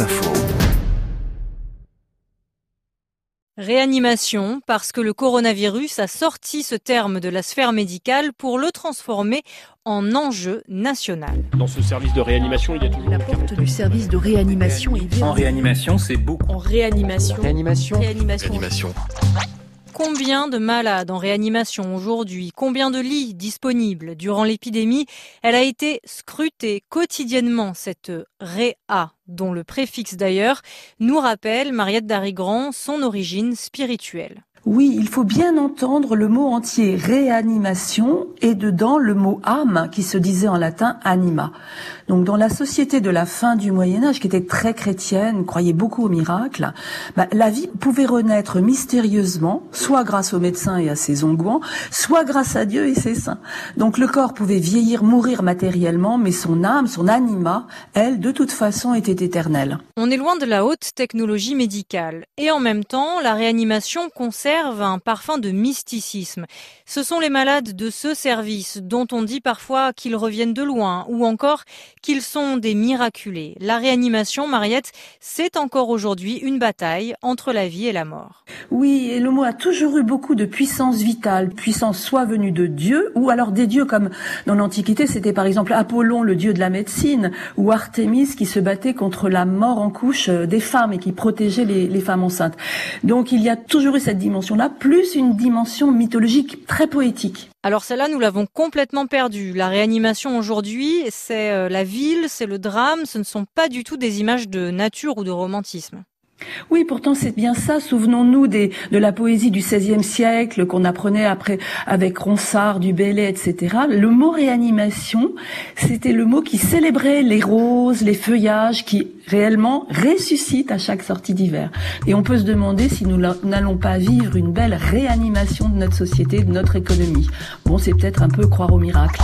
Info. Réanimation, parce que le coronavirus a sorti ce terme de la sphère médicale pour le transformer en enjeu national. Dans ce service de réanimation, il y a toujours La porte du service de réanimation est En réanimation, c'est beaucoup. En réanimation. Réanimation. Réanimation. Combien de malades en réanimation aujourd'hui? Combien de lits disponibles Durant l'épidémie, elle a été scrutée quotidiennement, cette réa, dont le préfixe d'ailleurs nous rappelle, Mariette Darigrand, son origine spirituelle. Oui, il faut bien entendre le mot entier réanimation et dedans le mot âme qui se disait en latin anima. Donc dans la société de la fin du Moyen Âge qui était très chrétienne, croyait beaucoup au miracle, bah, la vie pouvait renaître mystérieusement, soit grâce aux médecins et à ses onguents, soit grâce à Dieu et ses saints. Donc le corps pouvait vieillir, mourir matériellement, mais son âme, son anima, elle, de toute façon, était éternelle. On est loin de la haute technologie médicale. Et en même temps, la réanimation un parfum de mysticisme. Ce sont les malades de ce service dont on dit parfois qu'ils reviennent de loin ou encore qu'ils sont des miraculés. La réanimation, Mariette, c'est encore aujourd'hui une bataille entre la vie et la mort. Oui, et le mot a toujours eu beaucoup de puissance vitale, puissance soit venue de Dieu, ou alors des dieux comme dans l'Antiquité, c'était par exemple Apollon, le dieu de la médecine, ou Artémis qui se battait contre la mort en couche euh, des femmes et qui protégeait les, les femmes enceintes. Donc il y a toujours eu cette plus une dimension mythologique très poétique. Alors celle-là, nous l'avons complètement perdue. La réanimation aujourd'hui, c'est euh, la ville, c'est le drame, ce ne sont pas du tout des images de nature ou de romantisme. Oui, pourtant c'est bien ça. Souvenons-nous des, de la poésie du XVIe siècle qu'on apprenait après avec Ronsard, du etc. Le mot réanimation, c'était le mot qui célébrait les roses, les feuillages, qui réellement ressuscitent à chaque sortie d'hiver. Et on peut se demander si nous n'allons pas vivre une belle réanimation de notre société, de notre économie. Bon, c'est peut-être un peu croire au miracle.